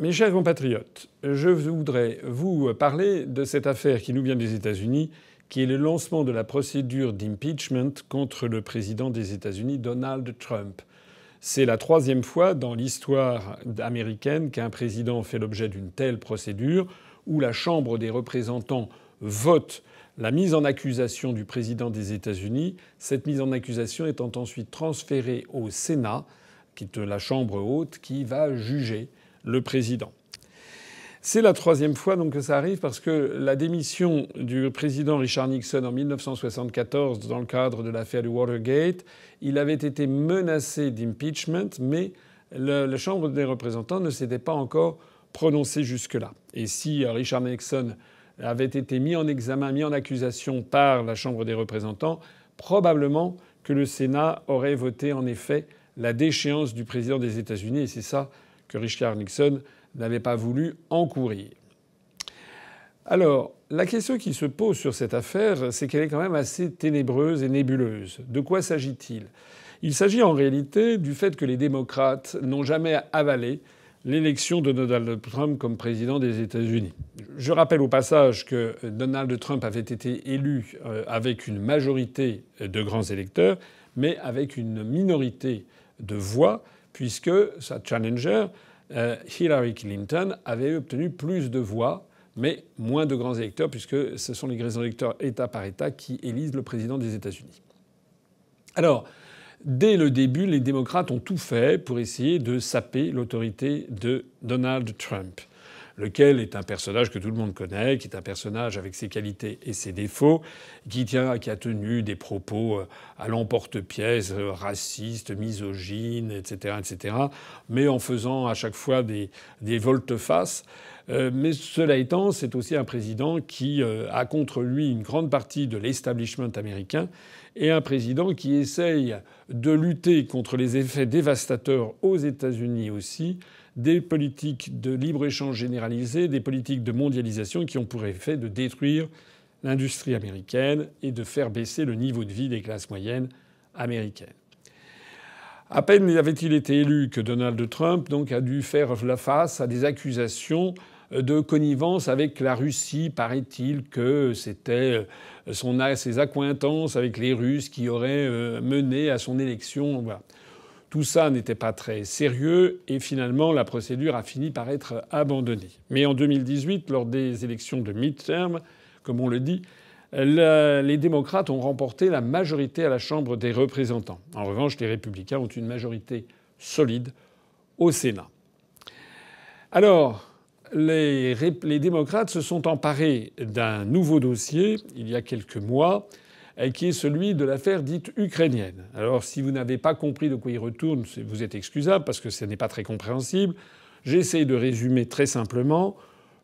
mes chers compatriotes, je voudrais vous parler de cette affaire qui nous vient des États-Unis, qui est le lancement de la procédure d'impeachment contre le président des États-Unis, Donald Trump. C'est la troisième fois dans l'histoire américaine qu'un président fait l'objet d'une telle procédure, où la Chambre des représentants vote la mise en accusation du président des États-Unis, cette mise en accusation étant ensuite transférée au Sénat, qui est la Chambre haute, qui va juger le président. C'est la troisième fois donc que ça arrive parce que la démission du président Richard Nixon en 1974 dans le cadre de l'affaire du Watergate, il avait été menacé d'impeachment, mais la Chambre des représentants ne s'était pas encore prononcée jusque-là. Et si Richard Nixon avait été mis en examen, mis en accusation par la Chambre des représentants, probablement que le Sénat aurait voté en effet la déchéance du président des États-Unis. Et c'est ça que Richard Nixon n'avait pas voulu encourir. Alors, la question qui se pose sur cette affaire, c'est qu'elle est quand même assez ténébreuse et nébuleuse. De quoi s'agit-il? Il s'agit en réalité du fait que les démocrates n'ont jamais avalé l'élection de Donald Trump comme président des États-Unis. Je rappelle au passage que Donald Trump avait été élu euh, avec une majorité de grands électeurs, mais avec une minorité de voix, puisque sa challenger, euh, Hillary Clinton, avait obtenu plus de voix, mais moins de grands électeurs, puisque ce sont les grands électeurs État par État qui élisent le président des États-Unis. Alors, Dès le début, les démocrates ont tout fait pour essayer de saper l'autorité de Donald Trump, lequel est un personnage que tout le monde connaît, qui est un personnage avec ses qualités et ses défauts, qui, tient, qui a tenu des propos euh, à l'emporte-pièce, euh, racistes, misogynes, etc., etc., mais en faisant à chaque fois des, des volte-face. Euh, mais cela étant, c'est aussi un président qui a contre lui une grande partie de l'establishment américain et un président qui essaye de lutter contre les effets dévastateurs aux États-Unis aussi des politiques de libre-échange généralisé, des politiques de mondialisation qui ont pour effet de détruire l'industrie américaine et de faire baisser le niveau de vie des classes moyennes américaines. À peine avait-il été élu que Donald Trump donc a dû faire la face à des accusations de connivence avec la Russie. Paraît-il que c'était euh, ses accointances avec les Russes qui auraient euh, mené à son élection. Tout ça n'était pas très sérieux et finalement la procédure a fini par être abandonnée. Mais en 2018, lors des élections de midterm, comme on le dit, les démocrates ont remporté la majorité à la Chambre des représentants. En revanche, les républicains ont une majorité solide au Sénat. Alors, les, démocrates se sont emparés d'un nouveau dossier il y a quelques mois, qui est celui de l'affaire dite ukrainienne. Alors si vous n'avez pas compris de quoi il retourne, vous êtes excusable parce que ce n'est pas très compréhensible. J'essaie de résumer très simplement.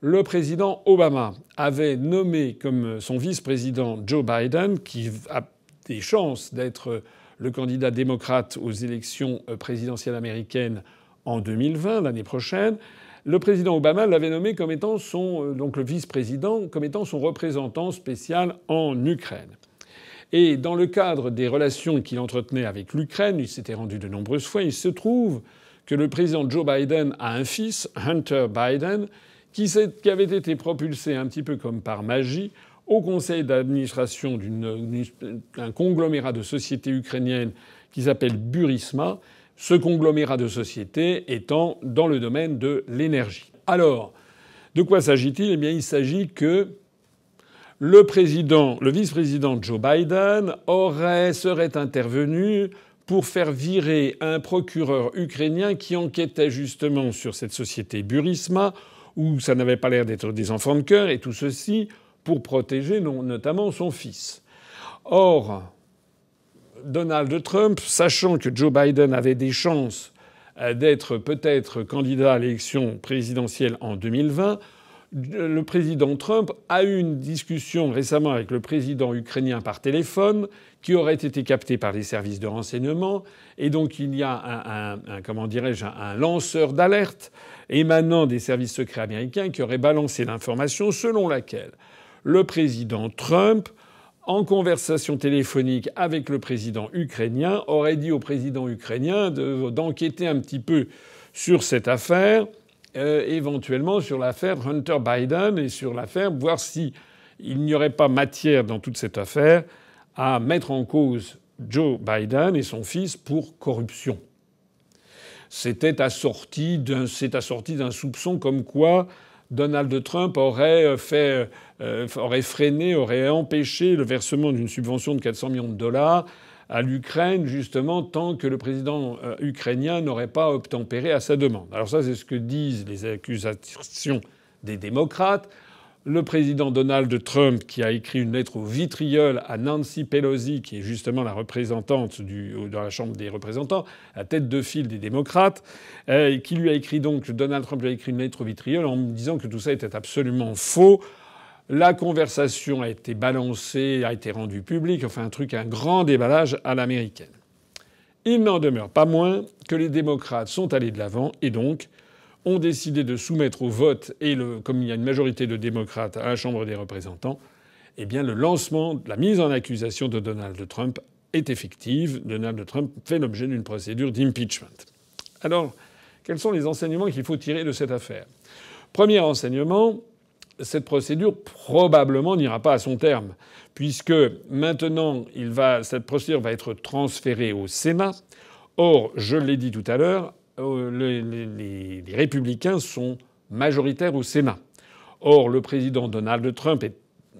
Le président Obama avait nommé comme son vice-président Joe Biden, qui a des chances d'être le candidat démocrate aux élections présidentielles américaines en 2020, l'année prochaine le président Obama l'avait nommé comme étant son euh, donc le vice-président comme étant son représentant spécial en Ukraine. Et dans le cadre des relations qu'il entretenait avec l'Ukraine, il s'était rendu de nombreuses fois, il se trouve que le président Joe Biden a un fils, Hunter Biden, qui, avait été propulsé un petit peu comme par magie au conseil d'administration d'un conglomérat de sociétés ukrainiennes qui s'appelle Burisma ce conglomérat de sociétés étant dans le domaine de l'énergie. Alors, de quoi s'agit-il? Eh bien, il s'agit que le président, le vice-président Joe Biden aurait, serait intervenu pour faire virer un procureur ukrainien qui enquêtait justement sur cette société Burisma, où ça n'avait pas l'air d'être des enfants de cœur, et tout ceci pour protéger notamment son fils. Or, Donald Trump, sachant que Joe Biden avait des chances euh, d'être peut-être candidat à l'élection présidentielle en 2020, le président Trump a eu une discussion récemment avec le président ukrainien par téléphone qui aurait été capté par les services de renseignement. Et donc il y a un, comment dirais-je, un lanceur d'alerte émanant des services secrets américains qui aurait balancé l'information selon laquelle le président Trump en conversation téléphonique avec le président ukrainien, aurait dit au président ukrainien d'enquêter un petit peu sur cette affaire euh, éventuellement sur l'affaire Hunter Biden et sur l'affaire voir si il n'y aurait pas matière dans toute cette affaire à mettre en cause Joe Biden et son fils pour corruption. C'était assorti d'un, c'est assorti d'un soupçon comme quoi Donald Trump aurait fait, euh, aurait freiné, aurait empêché le versement d'une subvention de 400 millions de dollars à l'Ukraine, justement, tant que le président euh, ukrainien n'aurait pas obtempéré à sa demande. Alors ça, c'est ce que disent les accusations des démocrates. Le président Donald Trump, qui a écrit une lettre au vitriol à Nancy Pelosi, qui est justement la représentante du, dans la Chambre des représentants, à tête de file des démocrates, euh, qui lui a écrit donc, Donald Trump lui a écrit une lettre au vitriol en disant que tout ça était absolument faux, la conversation a été balancée, a été rendue publique, enfin un truc, un grand déballage à l'américaine. Il n'en demeure pas moins que les démocrates sont allés de l'avant et donc ont décidé de soumettre au vote, et comme il y a une majorité de démocrates à la Chambre des représentants, eh bien le lancement, la mise en accusation de Donald Trump est effective. Donald Trump fait l'objet d'une procédure d'impeachment. Alors, quels sont les enseignements qu'il faut tirer de cette affaire? Premier enseignement, cette procédure probablement n'ira pas à son terme, puisque maintenant cette procédure va être transférée au Sénat. Or, je l'ai dit tout à l'heure, euh, les, républicains sont majoritaires au Sénat. Or, le président Donald Trump est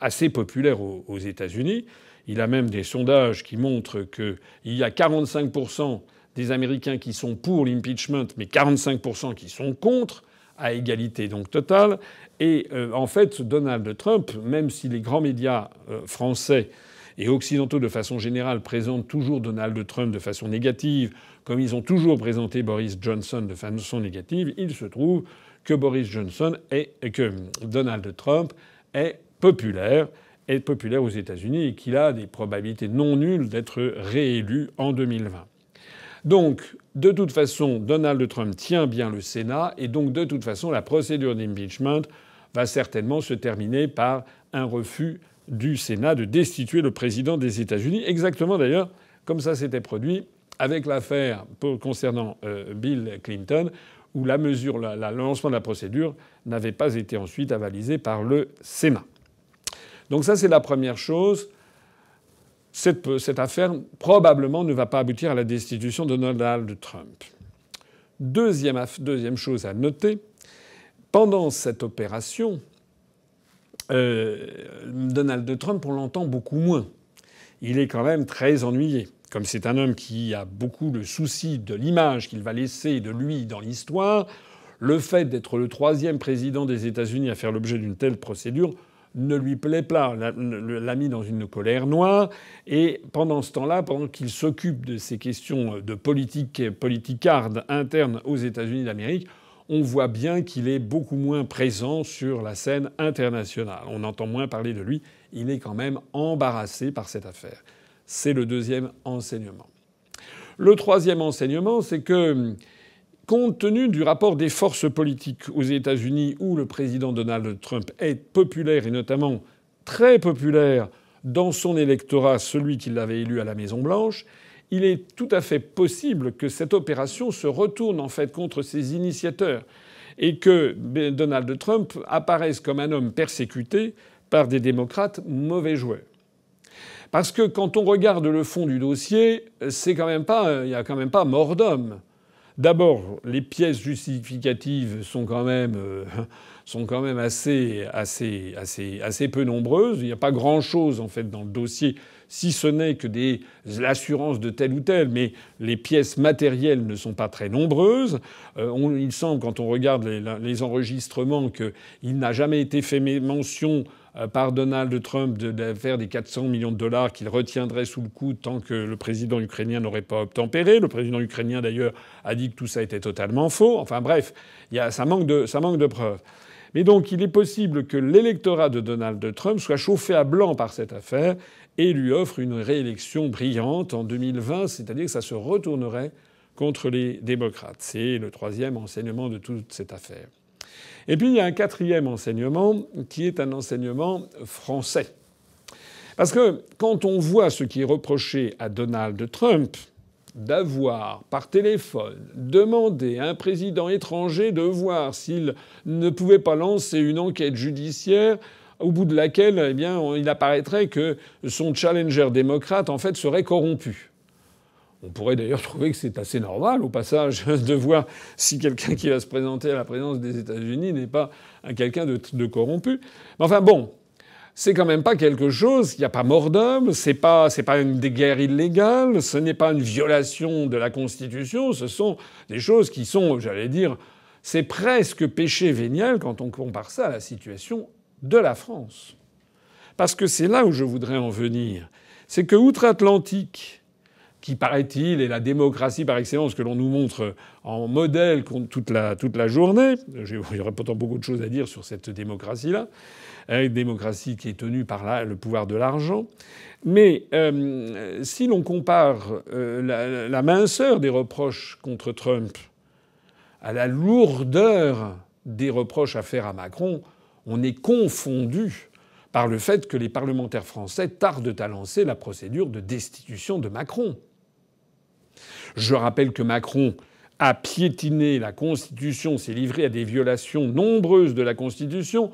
assez populaire aux, aux États-Unis. Il a même des sondages qui montrent qu'il y a 45% des Américains qui sont pour l'impeachment, mais 45% qui sont contre à égalité donc totale. Et euh, en fait, Donald Trump, même si les grands médias euh, français et occidentaux de façon générale présentent toujours Donald Trump de façon négative, comme ils ont toujours présenté Boris Johnson de façon négative, il se trouve que Boris Johnson et que Donald Trump est populaire, est populaire aux États-Unis et qu'il a des probabilités non nulles d'être réélu en 2020. Donc, de toute façon, Donald Trump tient bien le Sénat et donc, de toute façon, la procédure d'impeachment va certainement se terminer par un refus du Sénat de destituer le président des États-Unis, exactement d'ailleurs comme ça s'était produit avec l'affaire concernant euh, Bill Clinton, où la mesure, le lancement de la procédure n'avait pas été ensuite avalisé par le Sénat. Donc ça, c'est la première chose cette, affaire probablement ne va pas aboutir à la destitution de Donald Trump. Deuxième, chose à noter, pendant cette opération, euh, Donald Trump, on l'entend beaucoup moins. Il est quand même très ennuyé. Comme c'est un homme qui a beaucoup le souci de l'image qu'il va laisser de lui dans l'histoire, le fait d'être le troisième président des États-Unis à faire l'objet d'une telle procédure ne lui plaît pas, l'a mis dans une colère noire. Et pendant ce temps-là, pendant qu'il s'occupe de ces questions de politique, politicarde interne aux États-Unis d'Amérique, on voit bien qu'il est beaucoup moins présent sur la scène internationale. On entend moins parler de lui. Il est quand même embarrassé par cette affaire. C'est le deuxième enseignement. Le troisième enseignement, c'est que Compte tenu du rapport des forces politiques aux États-Unis où le président Donald Trump est populaire et notamment très populaire dans son électorat, celui qui l'avait élu à la Maison Blanche, il est tout à fait possible que cette opération se retourne en fait contre ses initiateurs et que Donald Trump apparaisse comme un homme persécuté par des démocrates mauvais joueurs. Parce que quand on regarde le fond du dossier, c'est quand même pas, il n'y a quand même pas mort d'homme. D'abord, les pièces justificatives sont quand même, euh, assez, assez, peu nombreuses. Il n'y a pas grand-chose en fait dans le dossier, si ce n'est que des assurances de tel ou tel, mais les pièces matérielles ne sont pas très nombreuses. Euh, il semble, quand on regarde les, les enregistrements, qu'il n'a jamais été fait mention par Donald Trump de, faire des 400 millions de dollars qu'il retiendrait sous le coude tant que le président ukrainien n'aurait pas obtempéré. Le président ukrainien, d'ailleurs, a dit que tout ça était totalement faux. Enfin bref, ça, manque de, ça manque de preuves. Mais donc il est possible que l'électorat de Donald Trump soit chauffé à blanc par cette affaire et lui offre une réélection brillante en 2020, c'est-à-dire que ça se retournerait contre les démocrates. C'est le troisième enseignement de toute cette affaire. Et puis il y a un quatrième enseignement qui est un enseignement français. Parce que quand on voit ce qui est reproché à Donald Trump, d'avoir par téléphone demandé à un président étranger de voir s'il ne pouvait pas lancer une enquête judiciaire au bout de laquelle eh bien, il apparaîtrait que son challenger démocrate en fait serait corrompu. On pourrait d'ailleurs trouver que c'est assez normal au passage de voir si quelqu'un qui va se présenter à la présidence des États-Unis n'est pas quelqu'un de, corrompu. Mais enfin bon, c'est quand même pas quelque chose. Il n'y a pas mort d'homme. C'est pas c'est pas une guerre illégale. Ce n'est pas une violation de la Constitution. Ce sont des choses qui sont, j'allais dire, c'est presque péché vénial quand on compare ça à la situation de la France. Parce que c'est là où je voudrais en venir. C'est que outre-Atlantique, qui paraît-il est la démocratie par excellence que l'on nous montre en modèle toute la, toute la journée, il y aurait pourtant beaucoup de choses à dire sur cette démocratie-là, une démocratie qui est tenue par le pouvoir de l'argent. Mais euh, si l'on compare euh, la, minceur des reproches contre Trump à la lourdeur des reproches à faire à Macron, on est confondu par le fait que les parlementaires français tardent à lancer la procédure de destitution de Macron. Je rappelle que Macron a piétiné la Constitution, s'est livré à des violations nombreuses de la Constitution,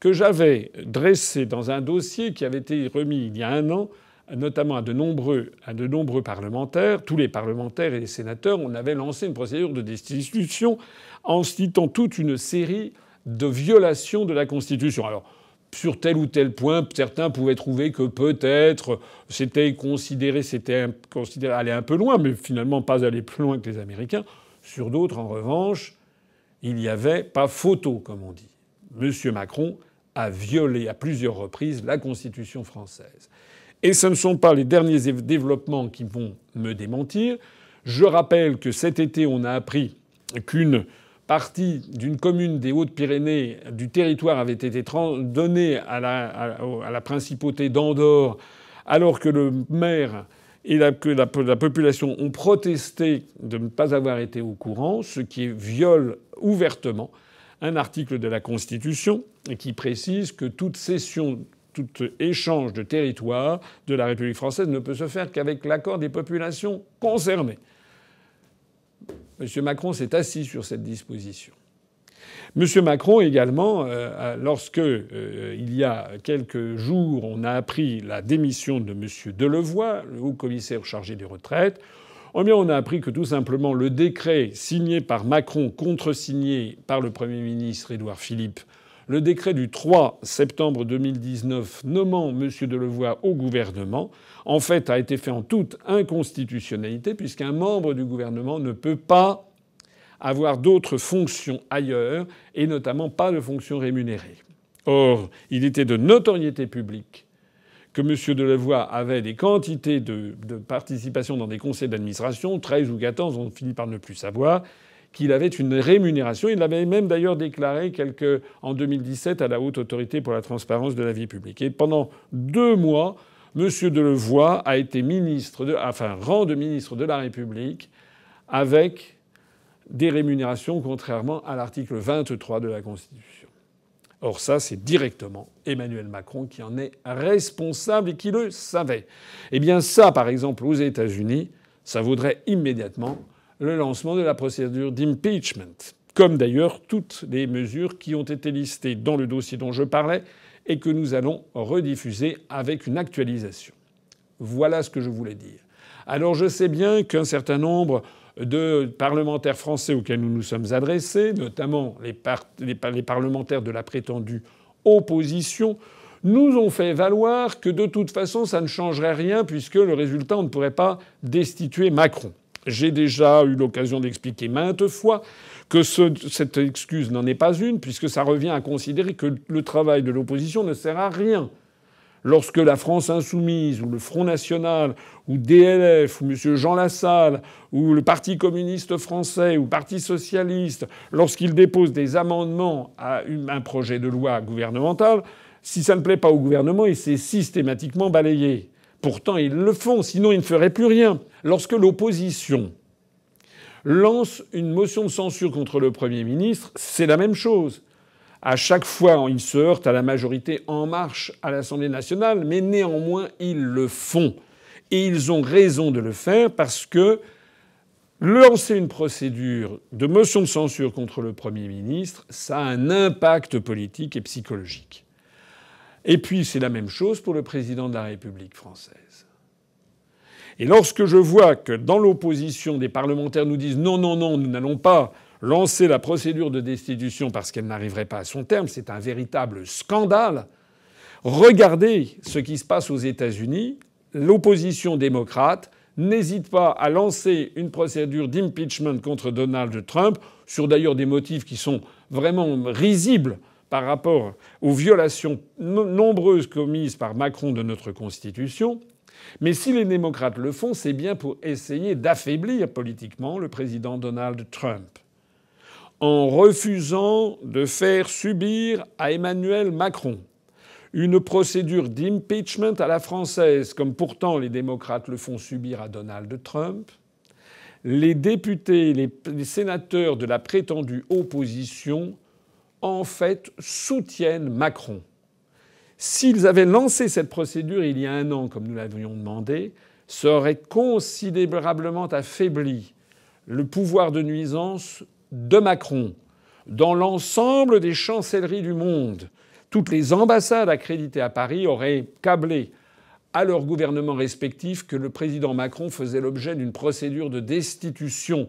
que j'avais dressé dans un dossier qui avait été remis il y a un an, notamment à de nombreux, à de nombreux parlementaires, tous les parlementaires et les sénateurs, on avait lancé une procédure de destitution en citant toute une série de violations de la Constitution. Alors, sur tel ou tel point, certains pouvaient trouver que peut-être c'était considéré, c'était considéré aller un peu loin, mais finalement pas aller plus loin que les Américains. Sur d'autres, en revanche, il n'y avait pas photo, comme on dit. M. Macron a violé à plusieurs reprises la Constitution française. Et ce ne sont pas les derniers développements qui vont me démentir. Je rappelle que cet été, on a appris qu'une partie d'une commune des Hautes-Pyrénées du territoire avait été donnée à la, principauté d'Andorre, alors que le maire et la, population ont protesté de ne pas avoir été au courant, ce qui viole ouvertement un article de la Constitution qui précise que toute cession, tout échange de territoire de la République française ne peut se faire qu'avec l'accord des populations concernées. M. Macron s'est assis sur cette disposition. M. Macron également, euh, lorsque euh, il y a quelques jours, on a appris la démission de M. Delevoye, le haut commissaire chargé des retraites, eh on a appris que tout simplement le décret signé par Macron, contresigné par le Premier ministre Édouard Philippe, le décret du 3 septembre 2019 nommant M. Delevoye au gouvernement, en fait, a été fait en toute inconstitutionnalité, puisqu'un membre du gouvernement ne peut pas avoir d'autres fonctions ailleurs, et notamment pas de fonctions rémunérées. Or, il était de notoriété publique que M. Delevoye avait des quantités de, de participation dans des conseils d'administration, 13 ou 14, on finit par ne plus savoir, qu'il avait une rémunération. Il l'avait même d'ailleurs déclaré quelque, en 2017 à la Haute Autorité pour la transparence de la vie publique. Et pendant deux mois, M. Delevoye a été ministre, de, enfin rang de ministre de la République avec des rémunérations contrairement à l'article 23 de la Constitution. Or ça, c'est directement Emmanuel Macron qui en est responsable et qui le savait. Eh bien ça, par exemple, aux États-Unis, ça vaudrait immédiatement le lancement de la procédure d'impeachment, comme d'ailleurs toutes les mesures qui ont été listées dans le dossier dont je parlais et que nous allons rediffuser avec une actualisation. Voilà ce que je voulais dire. Alors je sais bien qu'un certain nombre de parlementaires français auxquels nous nous sommes adressés, notamment les, parlementaires de la prétendue opposition, nous ont fait valoir que de toute façon ça ne changerait rien puisque le résultat on ne pourrait pas destituer Macron. J'ai déjà eu l'occasion d'expliquer maintes fois que ce, cette excuse n'en est pas une, puisque ça revient à considérer que le travail de l'opposition ne sert à rien. Lorsque la France insoumise, ou le Front national, ou DLF, ou M. Jean Lassalle, ou le Parti communiste français, ou Parti socialiste, lorsqu'ils déposent des amendements à un projet de loi gouvernemental, si ça ne plaît pas au gouvernement, il s'est systématiquement balayé. Pourtant, ils le font, sinon ils ne feraient plus rien. Lorsque l'opposition lance une motion de censure contre le Premier ministre, c'est la même chose. À chaque fois, ils se heurtent à la majorité en marche à l'Assemblée nationale, mais néanmoins, ils le font. Et ils ont raison de le faire parce que lancer une procédure de motion de censure contre le Premier ministre, ça a un impact politique et psychologique. Et puis c'est la même chose pour le président de la République française. Et lorsque je vois que dans l'opposition des parlementaires nous disent non, non, non, nous n'allons pas lancer la procédure de destitution parce qu'elle n'arriverait pas à son terme, c'est un véritable scandale. Regardez ce qui se passe aux États-Unis. L'opposition démocrate n'hésite pas à lancer une procédure d'impeachment contre Donald Trump, sur d'ailleurs des motifs qui sont vraiment risibles par rapport aux violations nombreuses commises par Macron de notre Constitution. Mais si les démocrates le font, c'est bien pour essayer d'affaiblir politiquement le président Donald Trump. En refusant de faire subir à Emmanuel Macron une procédure d'impeachment à la française, comme pourtant les démocrates le font subir à Donald Trump, les députés, les, sénateurs de la prétendue opposition, en fait, soutiennent Macron. S'ils avaient lancé cette procédure il y a un an, comme nous l'avions demandé, ça aurait considérablement affaibli le pouvoir de nuisance de Macron dans l'ensemble des chancelleries du monde toutes les ambassades accréditées à Paris auraient câblé à leurs gouvernements respectifs que le président Macron faisait l'objet d'une procédure de destitution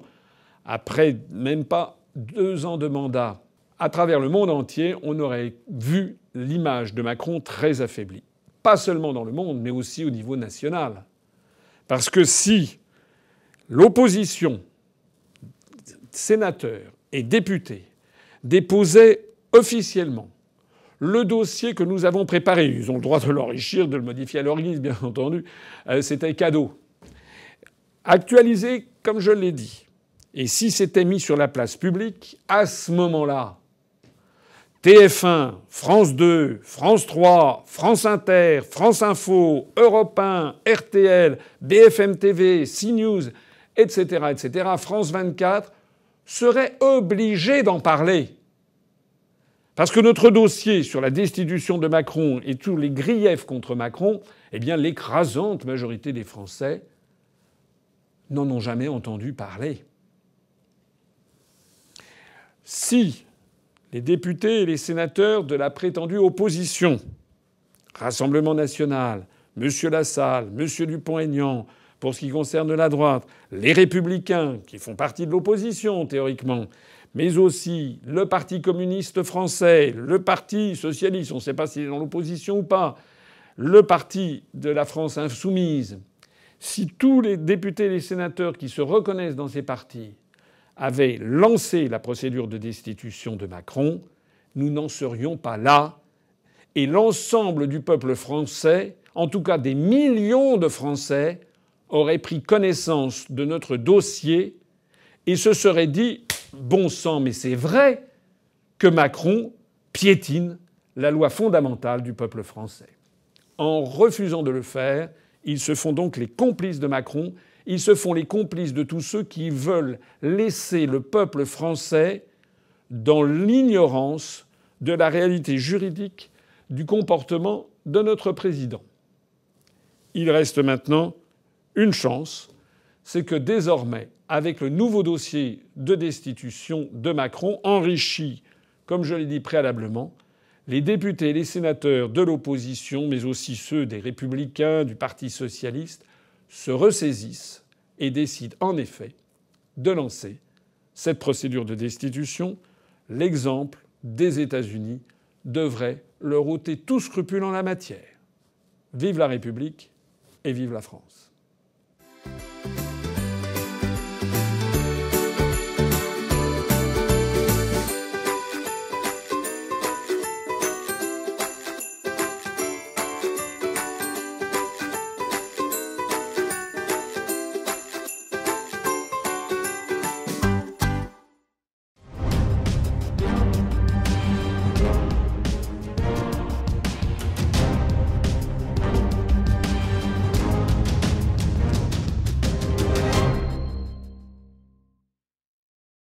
après même pas deux ans de mandat. À travers le monde entier, on aurait vu l'image de Macron très affaiblie. Pas seulement dans le monde, mais aussi au niveau national. Parce que si l'opposition, sénateurs et députés, déposaient officiellement le dossier que nous avons préparé. Ils ont le droit de l'enrichir, de le modifier à leur guise, bien entendu. Euh, c'était cadeau. Actualisé, comme je l'ai dit. Et si c'était mis sur la place publique, à ce moment-là, TF1, France 2, France 3, France Inter, France Info, Europe 1, RTL, BFM TV, CNews, etc., etc., France 24, seraient obligés d'en parler. Parce que notre dossier sur la destitution de Macron et tous les griefs contre Macron, eh bien, l'écrasante majorité des Français n'en ont jamais entendu parler. Si les députés et les sénateurs de la prétendue opposition, Rassemblement national, M. Lassalle, M. Dupont-Aignan, pour ce qui concerne la droite, les républicains, qui font partie de l'opposition théoriquement, mais aussi le Parti communiste français, le Parti socialiste, on ne sait pas s'il est dans l'opposition ou pas, le Parti de la France insoumise, si tous les députés et les sénateurs qui se reconnaissent dans ces partis avaient lancé la procédure de destitution de Macron, nous n'en serions pas là. Et l'ensemble du peuple français, en tout cas des millions de Français, auraient pris connaissance de notre dossier et se seraient dit bon sang, mais c'est vrai que Macron piétine la loi fondamentale du peuple français. En refusant de le faire, ils se font donc les complices de Macron, ils se font les complices de tous ceux qui veulent laisser le peuple français dans l'ignorance de la réalité juridique du comportement de notre président. Il reste maintenant une chance, c'est que désormais avec le nouveau dossier de destitution de Macron, enrichi, comme je l'ai dit préalablement, les députés et les sénateurs de l'opposition, mais aussi ceux des républicains, du Parti socialiste, se ressaisissent et décident en effet de lancer cette procédure de destitution. L'exemple des États-Unis devrait leur ôter tout scrupule en la matière. Vive la République et vive la France.